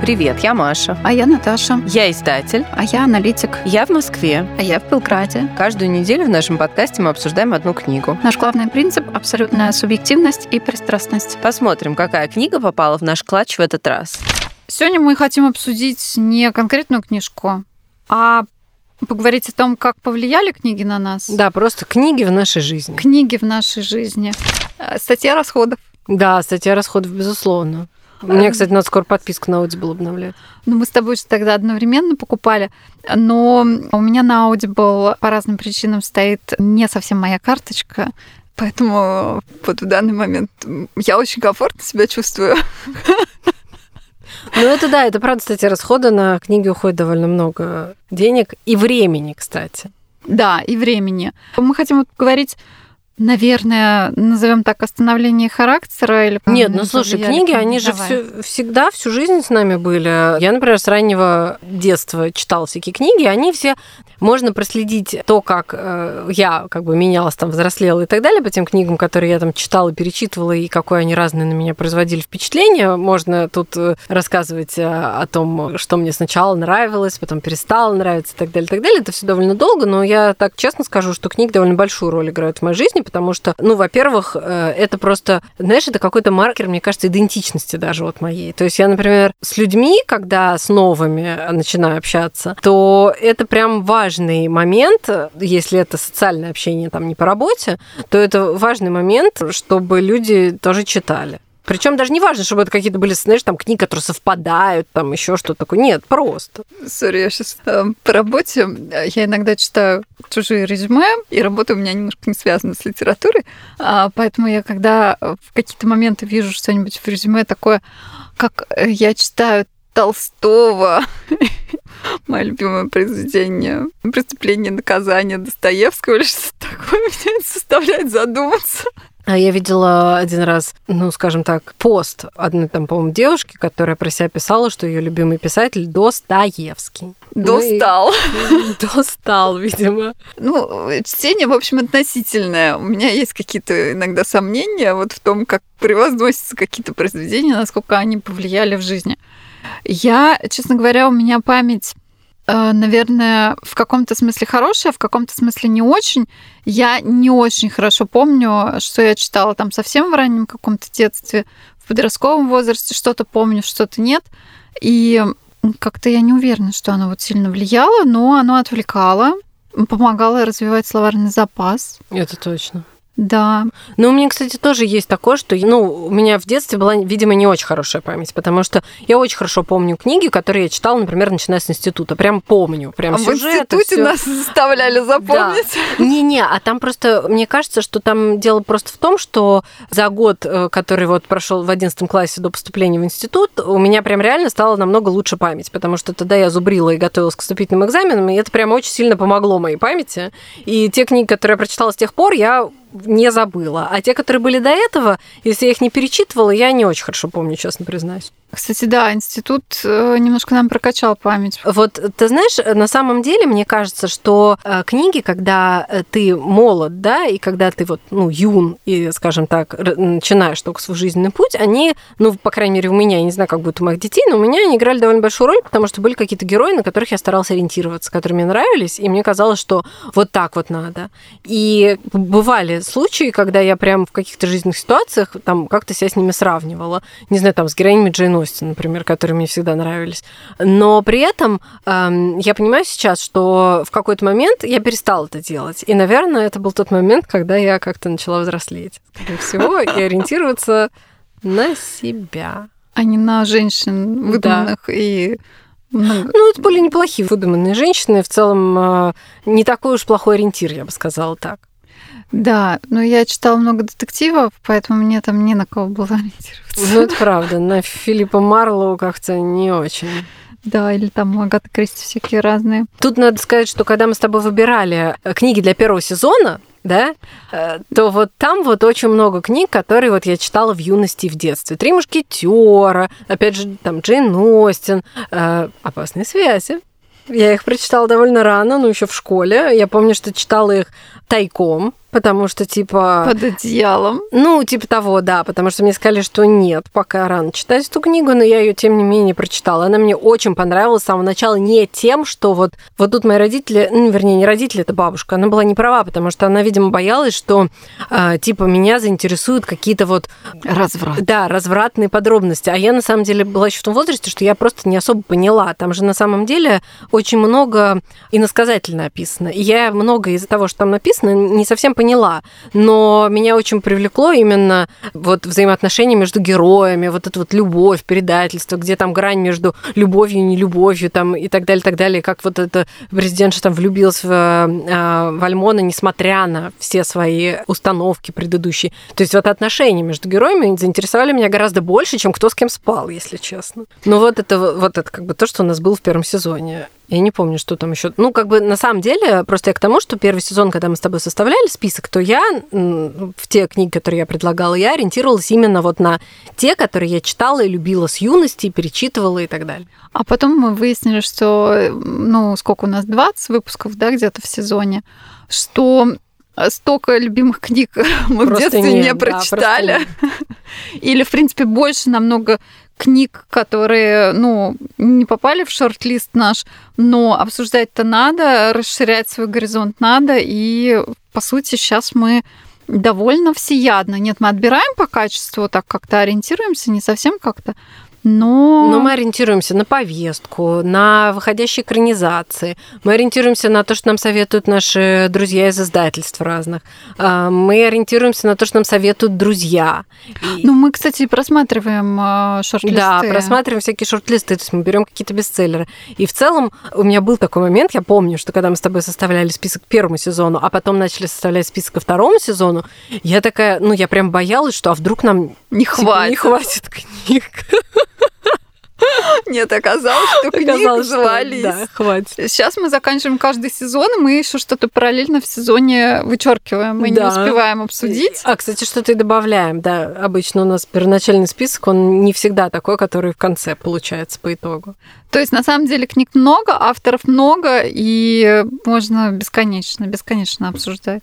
Привет, я Маша. А я Наташа. Я издатель. А я аналитик. Я в Москве. А я в Белграде. Каждую неделю в нашем подкасте мы обсуждаем одну книгу. Наш главный принцип – абсолютная субъективность и пристрастность. Посмотрим, какая книга попала в наш клатч в этот раз. Сегодня мы хотим обсудить не конкретную книжку, а поговорить о том, как повлияли книги на нас. Да, просто книги в нашей жизни. Книги в нашей жизни. Э, Статья расходов. Да, статья расходов, безусловно. Мне, кстати, надо скоро подписку на Audible обновлять. Ну, мы с тобой же тогда одновременно покупали, но у меня на Audible по разным причинам стоит не совсем моя карточка, поэтому вот в данный момент я очень комфортно себя чувствую. Ну, это да, это правда, кстати, расходы на книги уходит довольно много денег и времени, кстати. Да, и времени. Мы хотим вот поговорить наверное, назовем так, остановление характера или Нет, ну слушай, книги, они же всю, всегда всю жизнь с нами были. Я, например, с раннего детства читала всякие книги, они все можно проследить то, как э, я как бы менялась, там, взрослела и так далее по тем книгам, которые я там читала, перечитывала, и какое они разные на меня производили впечатление. Можно тут э, рассказывать э, о том, что мне сначала нравилось, потом перестало нравиться и так далее, и так далее. Это все довольно долго, но я так честно скажу, что книги довольно большую роль играют в моей жизни, потому что, ну, во-первых, это просто, знаешь, это какой-то маркер, мне кажется, идентичности даже вот моей. То есть я, например, с людьми, когда с новыми начинаю общаться, то это прям важно важный момент, если это социальное общение там не по работе, то это важный момент, чтобы люди тоже читали. Причем даже не важно, чтобы это какие-то были, знаешь, там книги, которые совпадают, там еще что-то такое. Нет, просто. Сори, я сейчас э, по работе, я иногда читаю чужие резюме, и работа у меня немножко не связана с литературой, а, поэтому я когда в какие-то моменты вижу что-нибудь в резюме такое, как я читаю Толстого, мое любимое произведение «Преступление и наказание» Достоевского или что-то такое, меня это заставляет задуматься. А я видела один раз, ну, скажем так, пост одной там, по-моему, девушки, которая про себя писала, что ее любимый писатель Достоевский. Достал. Ну, достал, видимо. Ну, чтение, в общем, относительное. У меня есть какие-то иногда сомнения вот в том, как превозносятся какие-то произведения, насколько они повлияли в жизни. Я, честно говоря, у меня память Э, наверное, в каком-то смысле хорошая, в каком-то смысле не очень. Я не очень хорошо помню, что я читала там совсем в раннем каком-то детстве, в подростковом возрасте что-то помню, что-то нет. И как-то я не уверена, что оно вот сильно влияло, но оно отвлекало, помогало развивать словарный запас. Это точно. Да. Ну, у меня, кстати, тоже есть такое, что, ну, у меня в детстве была, видимо, не очень хорошая память, потому что я очень хорошо помню книги, которые я читала, например, начиная с института. Прям помню, прям а сюжет. в институте всё. нас заставляли запомнить. Не-не, а там просто, мне кажется, что там дело просто в том, что за год, э, который вот прошел в 11 классе до поступления в институт, у меня прям реально стала намного лучше память, потому что тогда я зубрила и готовилась к вступительным экзаменам, и это прям очень сильно помогло моей памяти. И те книги, которые я прочитала с тех пор, я не забыла. А те, которые были до этого, если я их не перечитывала, я не очень хорошо помню, честно признаюсь. Кстати, да, институт э, немножко нам прокачал память. Вот ты знаешь, на самом деле, мне кажется, что э, книги, когда э, ты молод, да, и когда ты вот, ну, юн, и, скажем так, начинаешь только свой жизненный путь, они, ну, по крайней мере, у меня, я не знаю, как будет у моих детей, но у меня они играли довольно большую роль, потому что были какие-то герои, на которых я старалась ориентироваться, которые мне нравились, и мне казалось, что вот так вот надо. И бывали случаи, когда я прям в каких-то жизненных ситуациях там как-то себя с ними сравнивала. Не знаю, там, с героинями Джейн Остин, например, которые мне всегда нравились. Но при этом э, я понимаю сейчас, что в какой-то момент я перестала это делать. И, наверное, это был тот момент, когда я как-то начала взрослеть, скорее всего, и ориентироваться на себя. А не на женщин выдуманных да. и много. Ну, это были неплохие выдуманные женщины. В целом, э, не такой уж плохой ориентир, я бы сказала так. Да, но я читала много детективов, поэтому мне там не на кого было ориентироваться. Ну, это правда. На Филиппа Марлоу как-то не очень. Да, или там Агата Кристи всякие разные. Тут надо сказать, что когда мы с тобой выбирали э, книги для первого сезона, да, э, то вот там вот очень много книг, которые вот я читала в юности и в детстве. «Три мушкетера», опять же, там Джейн Остин, э, «Опасные связи», я их прочитала довольно рано, ну, еще в школе. Я помню, что читала их тайком, потому что, типа... Под одеялом. Ну, типа того, да, потому что мне сказали, что нет, пока рано читать эту книгу, но я ее, тем не менее, прочитала. Она мне очень понравилась с самого начала не тем, что вот, вот тут мои родители, ну, вернее, не родители, это бабушка, она была не права, потому что она, видимо, боялась, что, э, типа, меня заинтересуют какие-то вот... Разврат. Да, развратные подробности. А я, на самом деле, была еще в том возрасте, что я просто не особо поняла. Там же, на самом деле, очень много иносказательно описано. И я много из-за того, что там написано, не совсем поняла. Но меня очень привлекло именно вот взаимоотношения между героями, вот эта вот любовь, предательство, где там грань между любовью и нелюбовью там, и так далее, так далее. Как вот эта президентша там влюбилась в, э, в Альмона, несмотря на все свои установки предыдущие. То есть вот отношения между героями заинтересовали меня гораздо больше, чем кто с кем спал, если честно. Ну вот это вот это как бы то, что у нас было в первом сезоне. Я не помню, что там еще. Ну, как бы на самом деле, просто я к тому, что первый сезон, когда мы с тобой составляли список, то я в те книги, которые я предлагала, я ориентировалась именно вот на те, которые я читала и любила с юности, перечитывала и так далее. А потом мы выяснили, что, ну, сколько у нас, 20 выпусков, да, где-то в сезоне, что столько любимых книг мы просто в детстве нет, не прочитали. Да, Или, в принципе, больше намного книг, которые, ну, не попали в шорт-лист наш, но обсуждать-то надо, расширять свой горизонт надо, и, по сути, сейчас мы довольно всеядно. Нет, мы отбираем по качеству, так как-то ориентируемся, не совсем как-то, но... Но мы ориентируемся на повестку, на выходящие экранизации. Мы ориентируемся на то, что нам советуют наши друзья из издательств разных. А, мы ориентируемся на то, что нам советуют друзья. Ну, мы, кстати, просматриваем а, шорт-листы. Да, просматриваем всякие шорт-листы, то есть мы берем какие-то бестселлеры. И в целом у меня был такой момент, я помню, что когда мы с тобой составляли список первому сезону, а потом начали составлять список ко второму сезону, я такая, ну, я прям боялась, что а вдруг нам не типа, хватит, не хватит книг. Нет, оказалось, что книг звались. Да, хватит. Сейчас мы заканчиваем каждый сезон, и мы еще что-то параллельно в сезоне вычеркиваем. Мы да. не успеваем обсудить. А, кстати, что-то и добавляем. Да, обычно у нас первоначальный список, он не всегда такой, который в конце получается по итогу. То есть, на самом деле, книг много, авторов много, и можно бесконечно, бесконечно обсуждать.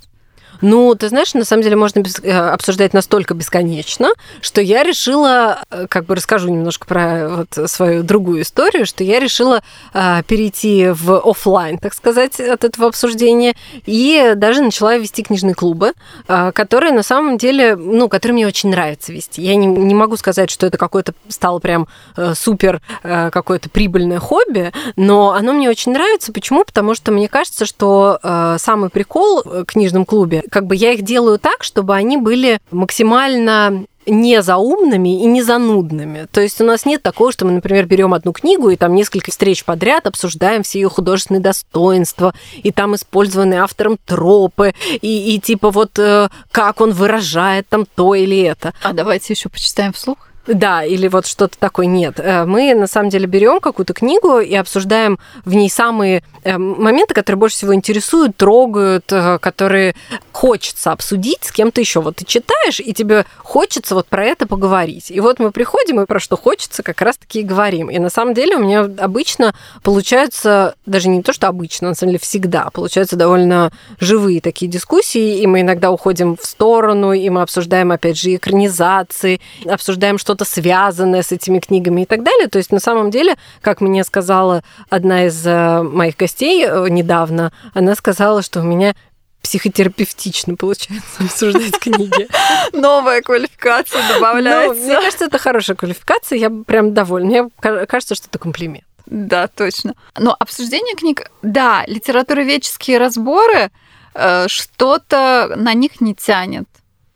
Ну, ты знаешь, на самом деле можно э, обсуждать настолько бесконечно, что я решила, э, как бы расскажу немножко про вот свою другую историю, что я решила э, перейти в офлайн, так сказать, от этого обсуждения, и даже начала вести книжные клубы, которые на самом деле, ну, которые мне очень нравится вести. Я не, не могу сказать, что это какое-то стало прям супер какое-то прибыльное хобби, но оно мне очень нравится. Почему? Потому что мне кажется, что самый прикол в книжном клубе как бы я их делаю так, чтобы они были максимально не заумными и не занудными. То есть у нас нет такого, что мы, например, берем одну книгу и там несколько встреч подряд обсуждаем все ее художественные достоинства, и там использованы автором тропы, и, и типа вот э, как он выражает там то или это. А давайте еще почитаем вслух. Да, или вот что-то такое. Нет. Э, мы на самом деле берем какую-то книгу и обсуждаем в ней самые э, моменты, которые больше всего интересуют, трогают, э, которые хочется обсудить с кем-то еще. Вот ты читаешь, и тебе хочется вот про это поговорить. И вот мы приходим и про что хочется как раз-таки и говорим. И на самом деле у меня обычно получаются, даже не то, что обычно, на самом деле всегда, получаются довольно живые такие дискуссии, и мы иногда уходим в сторону, и мы обсуждаем, опять же, экранизации, обсуждаем, что что-то связанное с этими книгами и так далее. То есть на самом деле, как мне сказала одна из э, моих гостей э, недавно, она сказала, что у меня психотерапевтично получается обсуждать книги. Новая квалификация добавляется. Ну, мне кажется, это хорошая квалификация, я прям довольна. Мне кажется, что это комплимент. Да, точно. Но обсуждение книг, да, литературоведческие разборы, э, что-то на них не тянет.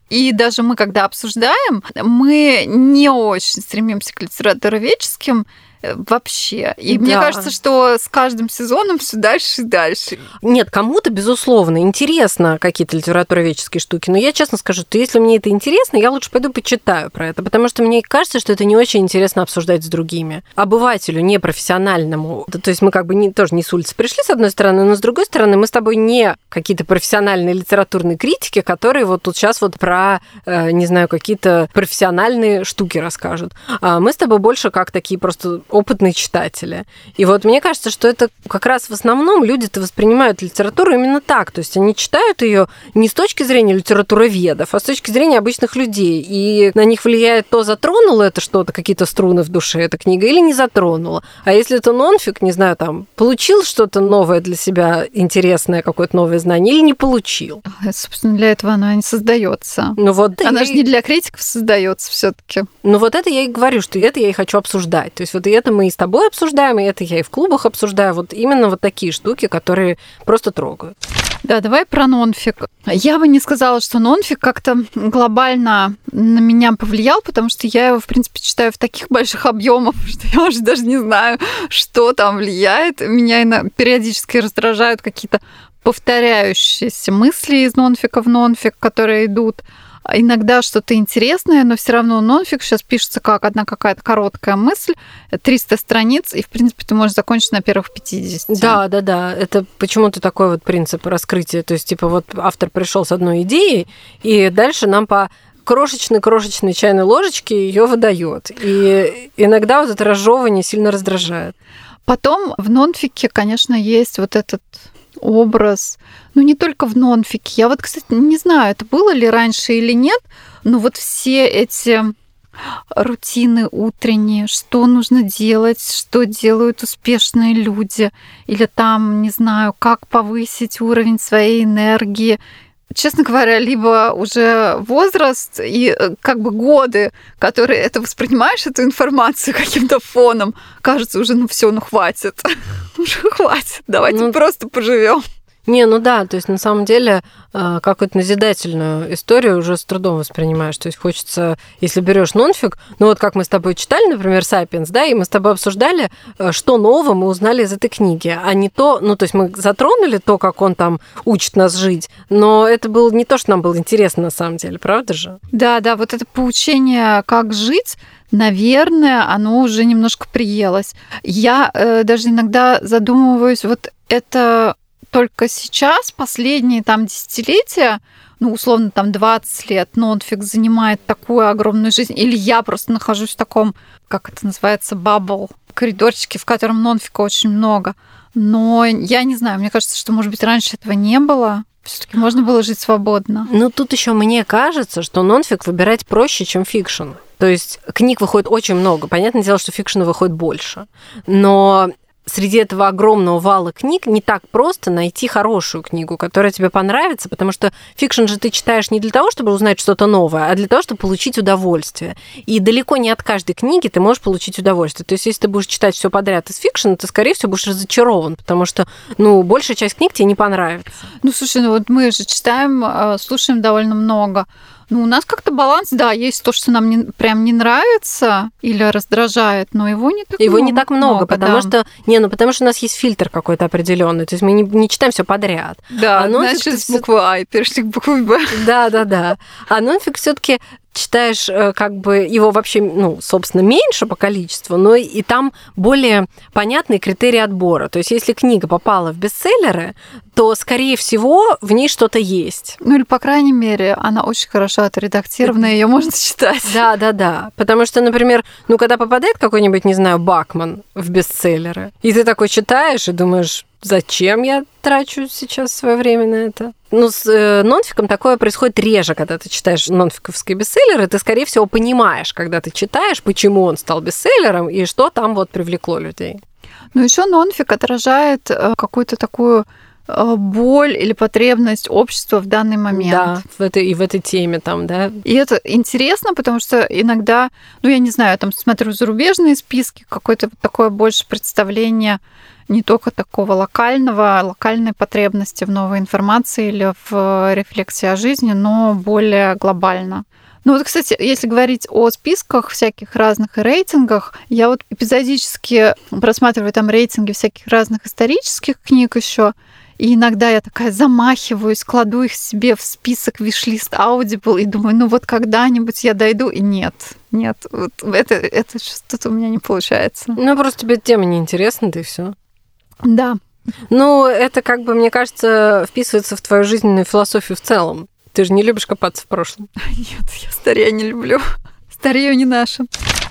И даже мы, когда обсуждаем, мы не очень стремимся к литературоведческим вообще. И да. мне кажется, что с каждым сезоном все дальше и дальше. Нет, кому-то, безусловно, интересно какие-то литературоведческие штуки, но я честно скажу, что если мне это интересно, я лучше пойду почитаю про это, потому что мне кажется, что это не очень интересно обсуждать с другими. Обывателю, непрофессиональному. То есть мы как бы не, тоже не с улицы пришли, с одной стороны, но с другой стороны, мы с тобой не какие-то профессиональные литературные критики, которые вот тут сейчас вот про, э, не знаю, какие-то профессиональные штуки расскажут. А мы с тобой больше как такие просто опытные читатели. И вот мне кажется, что это как раз в основном люди-то воспринимают литературу именно так. То есть они читают ее не с точки зрения литературоведов, а с точки зрения обычных людей. И на них влияет то, затронуло это что-то, какие-то струны в душе эта книга, или не затронула. А если это нонфик, не знаю, там, получил что-то новое для себя, интересное, какое-то новое знание, или не получил. Собственно, для этого она не создается. Ну вот она же не для критиков создается все-таки. Ну вот это я и говорю, что это я и хочу обсуждать. То есть вот это мы и с тобой обсуждаем, и это я и в клубах обсуждаю. Вот именно вот такие штуки, которые просто трогают. Да, давай про нонфик. Я бы не сказала, что нонфик как-то глобально на меня повлиял, потому что я его, в принципе, читаю в таких больших объемах, что я уже даже не знаю, что там влияет. Меня периодически раздражают какие-то повторяющиеся мысли из нонфика в нонфик, которые идут иногда что-то интересное, но все равно нонфик сейчас пишется как одна какая-то короткая мысль, 300 страниц, и, в принципе, ты можешь закончить на первых 50. Да, да, да. Это почему-то такой вот принцип раскрытия. То есть, типа, вот автор пришел с одной идеей, и дальше нам по крошечной-крошечной чайной ложечке ее выдает. И иногда вот это разжевывание сильно раздражает. Потом в нонфике, конечно, есть вот этот образ. Ну, не только в нонфике. Я вот, кстати, не знаю, это было ли раньше или нет, но вот все эти рутины утренние, что нужно делать, что делают успешные люди, или там, не знаю, как повысить уровень своей энергии. Честно говоря, либо уже возраст и э, как бы годы, которые это воспринимаешь, эту информацию каким-то фоном, кажется уже, ну все, ну хватит, уже хватит, давайте ну, просто поживем. Не, ну да, то есть на самом деле э, какую-то назидательную историю уже с трудом воспринимаешь. То есть хочется, если берешь нонфик, ну вот как мы с тобой читали, например, «Сапиенс», да, и мы с тобой обсуждали, э, что нового мы узнали из этой книги, а не то, ну то есть мы затронули то, как он там учит нас жить, но это было не то, что нам было интересно на самом деле, правда же? Да, да, вот это поучение, как жить, наверное, оно уже немножко приелось. Я э, даже иногда задумываюсь, вот это только сейчас, последние там десятилетия, ну, условно, там 20 лет, нонфик занимает такую огромную жизнь, или я просто нахожусь в таком, как это называется, бабл, коридорчике, в котором нонфика очень много. Но я не знаю, мне кажется, что, может быть, раньше этого не было. Все-таки можно было жить свободно. Ну, тут еще мне кажется, что нонфик выбирать проще, чем фикшн. То есть книг выходит очень много. Понятное дело, что фикшена выходит больше. Но среди этого огромного вала книг не так просто найти хорошую книгу, которая тебе понравится, потому что фикшн же ты читаешь не для того, чтобы узнать что-то новое, а для того, чтобы получить удовольствие. И далеко не от каждой книги ты можешь получить удовольствие. То есть, если ты будешь читать все подряд из фикшена, ты, скорее всего, будешь разочарован, потому что, ну, большая часть книг тебе не понравится. Ну, слушай, ну вот мы же читаем, э, слушаем довольно много ну, у нас как-то баланс, да, есть то, что нам не, прям не нравится или раздражает, но его не так его много. не так много, много потому да. что не, ну потому что у нас есть фильтр какой-то определенный, то есть мы не, не читаем все подряд. Да, а значит, с буквы А и перешли к букве Б. Да, да, да. А нонфик все-таки читаешь э, как бы его вообще, ну, собственно, меньше по количеству, но и там более понятные критерии отбора. То есть, если книга попала в бестселлеры, то, скорее всего, в ней что-то есть. Ну, или, по крайней мере, она очень хорошо отредактирована, ее можно читать. Да, да, да. Потому что, например, ну, когда попадает какой-нибудь, не знаю, Бакман в бестселлеры, и ты такой читаешь и думаешь, зачем я трачу сейчас свое время на это? Ну, с э, нонфиком такое происходит реже, когда ты читаешь нонфиковские бестселлеры. Ты, скорее всего, понимаешь, когда ты читаешь, почему он стал бестселлером и что там вот привлекло людей. Ну, еще нонфик отражает э, какую-то такую боль или потребность общества в данный момент. Да, в этой, и в этой теме там, да. И это интересно, потому что иногда, ну, я не знаю, я там смотрю зарубежные списки, какое-то такое больше представление не только такого локального, локальной потребности в новой информации или в рефлексии о жизни, но более глобально. Ну вот, кстати, если говорить о списках всяких разных и рейтингах, я вот эпизодически просматриваю там рейтинги всяких разных исторических книг еще, и иногда я такая замахиваюсь, кладу их себе в список вишлист Audible и думаю, ну вот когда-нибудь я дойду, и нет, нет, вот это, это что-то у меня не получается. Ну, просто тебе тема неинтересна, да и все. Да. Ну, это как бы, мне кажется, вписывается в твою жизненную философию в целом. Ты же не любишь копаться в прошлом. Нет, я старее не люблю. Старею не наше.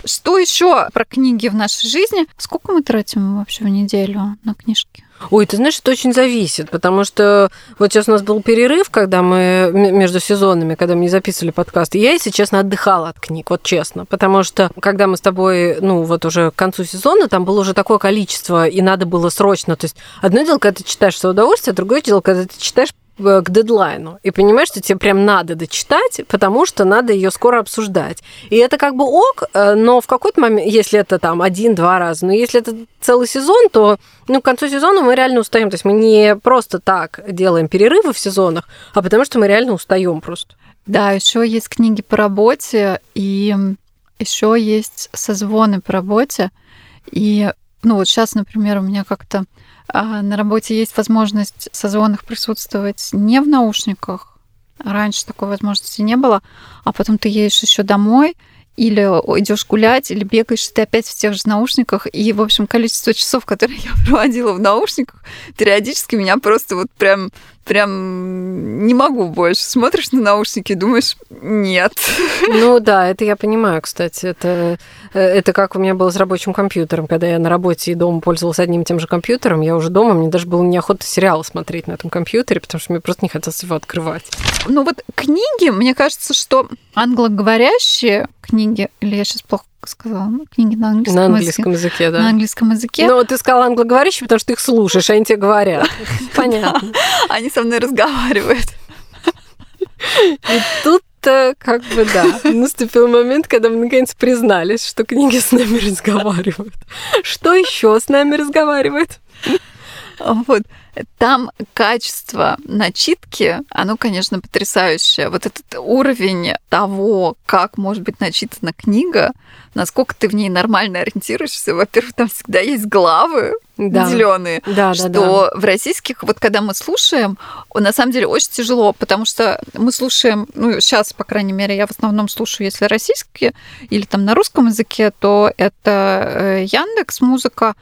Что еще про книги в нашей жизни? Сколько мы тратим вообще в неделю на книжки? Ой, ты знаешь, это очень зависит, потому что вот сейчас у нас был перерыв, когда мы между сезонами, когда мы не записывали подкаст, я, если честно, отдыхала от книг, вот честно, потому что когда мы с тобой, ну вот уже к концу сезона, там было уже такое количество, и надо было срочно, то есть одно дело, когда ты читаешь свое удовольствие, а другое дело, когда ты читаешь к дедлайну. И понимаешь, что тебе прям надо дочитать, потому что надо ее скоро обсуждать. И это как бы ок, э, но в какой-то момент, если это там один-два раза, но если это целый сезон, то ну, к концу сезона мы реально устаем. То есть мы не просто так делаем перерывы в сезонах, а потому что мы реально устаем просто. Да, еще есть книги по работе, и еще есть созвоны по работе. И ну вот сейчас, например, у меня как-то на работе есть возможность созвонах присутствовать не в наушниках. Раньше такой возможности не было, а потом ты едешь еще домой, или идешь гулять, или бегаешь, ты опять в тех же наушниках. И, в общем, количество часов, которые я проводила в наушниках, периодически меня просто вот прям прям не могу больше. Смотришь на наушники и думаешь, нет. Ну да, это я понимаю, кстати. Это, э, это как у меня было с рабочим компьютером. Когда я на работе и дома пользовалась одним и тем же компьютером, я уже дома, мне даже было неохота сериалы смотреть на этом компьютере, потому что мне просто не хотелось его открывать. Ну вот книги, мне кажется, что англоговорящие книги, или я сейчас плохо сказала, ну, книги на английском, на английском языке. языке, да. На английском языке. Но ты сказала англоговорящий, потому что ты их слушаешь, а они тебе говорят. Понятно. Они со мной разговаривают. И тут как бы да, наступил момент, когда мы наконец признались, что книги с нами разговаривают. Что еще с нами разговаривает? Вот. Там качество начитки, оно, конечно, потрясающее. Вот этот уровень того, как может быть начитана книга, насколько ты в ней нормально ориентируешься. Во-первых, там всегда есть главы да. зеленые, да, что да, да. в российских, вот когда мы слушаем, на самом деле очень тяжело, потому что мы слушаем, ну, сейчас, по крайней мере, я в основном слушаю, если российские или там на русском языке, то это э, Яндекс музыка,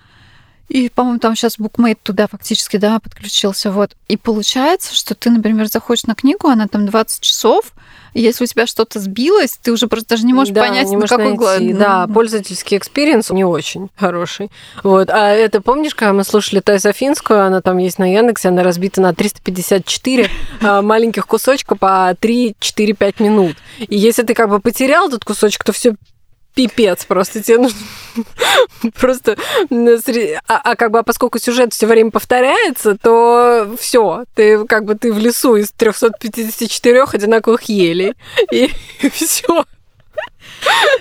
и, по-моему, там сейчас Bookmate туда фактически, да, подключился. Вот. И получается, что ты, например, заходишь на книгу, она там 20 часов, и если у тебя что-то сбилось, ты уже просто даже не можешь да, понять, не на какой главе. Да, пользовательский experience не очень хороший. Вот. А это помнишь, когда мы слушали Таис Афинскую, она там есть на Яндексе, она разбита на 354 а, маленьких кусочка по 3-4-5 минут. И если ты как бы потерял этот кусочек, то все пипец просто. Тебе нужно просто... А, а как бы, а поскольку сюжет все время повторяется, то все, ты как бы ты в лесу из 354 одинаковых елей. И, все.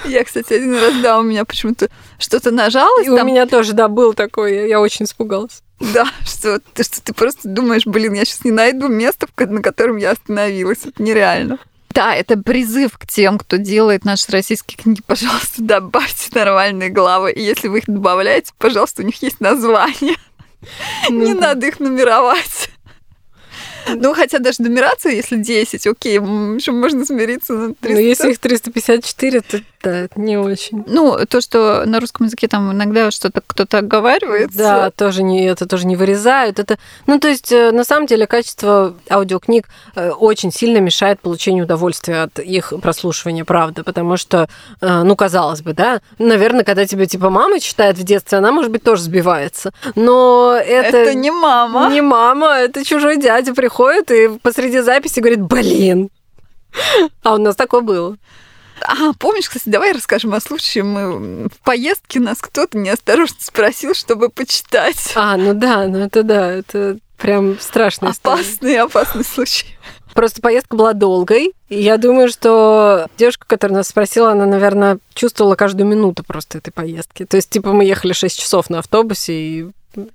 Я, кстати, один раз, да, у меня почему-то что-то нажалось. И там... у меня тоже, да, был такой, я, очень испугалась. Да, что, что ты просто думаешь, блин, я сейчас не найду место, на котором я остановилась. Это нереально. Да, это призыв к тем, кто делает наши российские книги. Пожалуйста, добавьте нормальные главы. И если вы их добавляете, пожалуйста, у них есть название. Ну, Не да. надо их нумеровать. Ну, хотя даже нумерация, если 10, окей, еще можно смириться на 300. Но если их 354, то да, это не очень. Ну, то, что на русском языке там иногда что-то кто-то оговаривается. Да, тоже не, это тоже не вырезают. Это, ну, то есть, э, на самом деле, качество аудиокниг э, очень сильно мешает получению удовольствия от их прослушивания, правда, потому что, э, ну, казалось бы, да, наверное, когда тебе, типа, мама читает в детстве, она, может быть, тоже сбивается. Но это... Это не мама. Не мама, это чужой дядя приходит и посреди записи говорит, блин, а у нас такое было. А, помнишь, кстати, давай расскажем о случае. Мы в поездке нас кто-то неосторожно спросил, чтобы почитать. А, ну да, ну это да, это прям страшный Опасный, опасный случай. Просто поездка была долгой. И я думаю, что девушка, которая нас спросила, она, наверное, чувствовала каждую минуту просто этой поездки. То есть, типа, мы ехали 6 часов на автобусе, и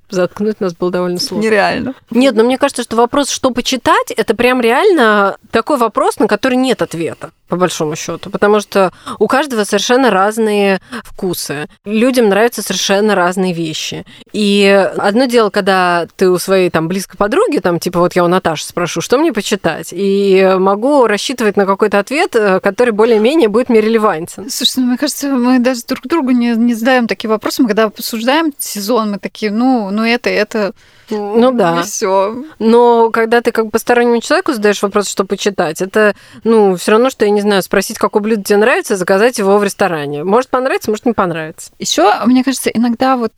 заткнуть нас было довольно сложно. Нереально. Нет, но мне кажется, что вопрос, что почитать, это прям реально такой вопрос, на который нет ответа по большому счету, потому что у каждого совершенно разные вкусы. Людям нравятся совершенно разные вещи. И одно дело, когда ты у своей там близкой подруги, там типа вот я у Наташи спрошу, что мне почитать, и могу рассчитывать на какой-то ответ, э, который более-менее будет мне релевантен. Слушай, ну, мне кажется, мы даже друг другу не, не задаем такие вопросы. Мы когда обсуждаем сезон, мы такие, ну, ну, ну это, это... Ну да. Все. Но когда ты как бы постороннему человеку задаешь вопрос, что почитать, это, ну, все равно, что, я не знаю, спросить, какое блюдо тебе нравится, заказать его в ресторане. Может понравится, может не понравится. Еще, мне кажется, иногда вот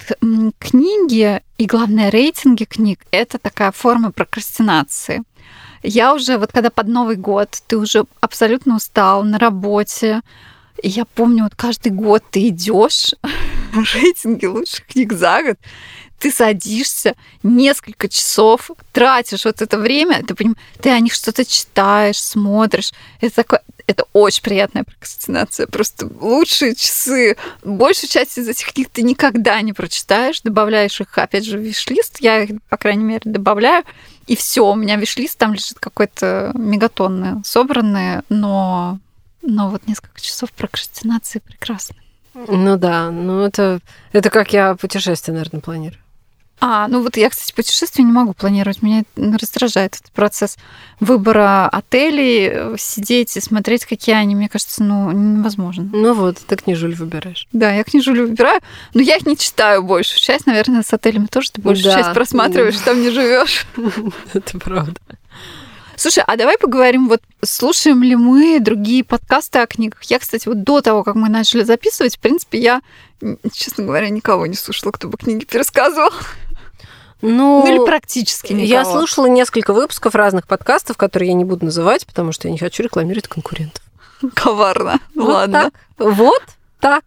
книги и, главное, рейтинги книг — это такая форма прокрастинации. Я уже, вот когда под Новый год, ты уже абсолютно устал на работе, и я помню, вот каждый год ты идешь рейтинги лучших книг за год, ты садишься несколько часов, тратишь вот это время, ты, поним, ты о них что-то читаешь, смотришь. Это такое, это очень приятная прокрастинация. Просто лучшие часы. Большую часть из этих книг ты никогда не прочитаешь, добавляешь их, опять же, в виш-лист. Я их, по крайней мере, добавляю. И все, у меня виш-лист там лежит какой-то мегатонный, собранный, но но вот несколько часов прокрастинации прекрасно. Ну да, ну это, это как я путешествие, наверное, планирую. А, ну вот я, кстати, путешествие не могу планировать. Меня раздражает этот процесс выбора отелей, сидеть и смотреть, какие они, мне кажется, ну, невозможно. Ну вот, ты книжуль выбираешь. Да, я книжуль выбираю, но я их не читаю большую часть. Наверное, с отелями тоже ты большую да. часть просматриваешь, там не живешь. Это правда. Слушай, а давай поговорим, вот слушаем ли мы другие подкасты о книгах? Я, кстати, вот до того, как мы начали записывать, в принципе, я, честно говоря, никого не слушала, кто бы книги пересказывал. Ну, ну или практически никого. Я слушала несколько выпусков разных подкастов, которые я не буду называть, потому что я не хочу рекламировать конкурентов. Коварно. Вот Ладно. Так. Вот так.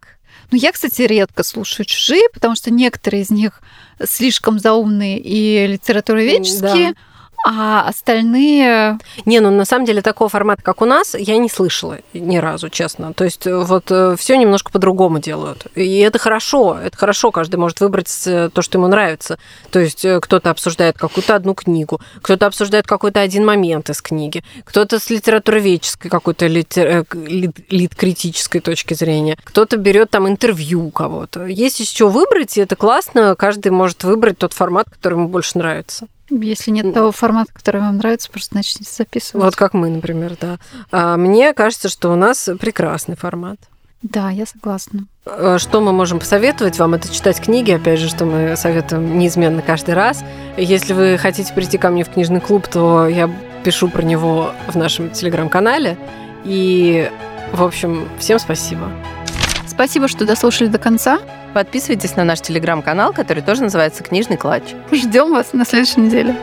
Ну, я, кстати, редко слушаю чужие, потому что некоторые из них слишком заумные и литературоведческие. Да а остальные... Не, ну на самом деле такого формата, как у нас, я не слышала ни разу, честно. То есть э, вот э, все немножко по-другому делают. И это хорошо, это хорошо, каждый может выбрать э, то, что ему нравится. То есть кто-то обсуждает какую-то одну книгу, кто-то обсуждает какой-то один момент из книги, кто-то с литературоведческой какой-то литер... лит-критической точки зрения, кто-то берет там интервью у кого-то. Есть чего выбрать, и это классно, каждый может выбрать тот формат, который ему больше нравится. Если нет того формата, который вам нравится, просто начните записывать. Вот как мы, например, да. А мне кажется, что у нас прекрасный формат. Да, я согласна. А что мы можем посоветовать вам? Это читать книги, опять же, что мы советуем неизменно каждый раз. Если вы хотите прийти ко мне в книжный клуб, то я пишу про него в нашем телеграм-канале. И, в общем, всем спасибо. Спасибо, что дослушали до конца. Подписывайтесь на наш телеграм-канал, который тоже называется «Книжный клатч». Ждем вас на следующей неделе.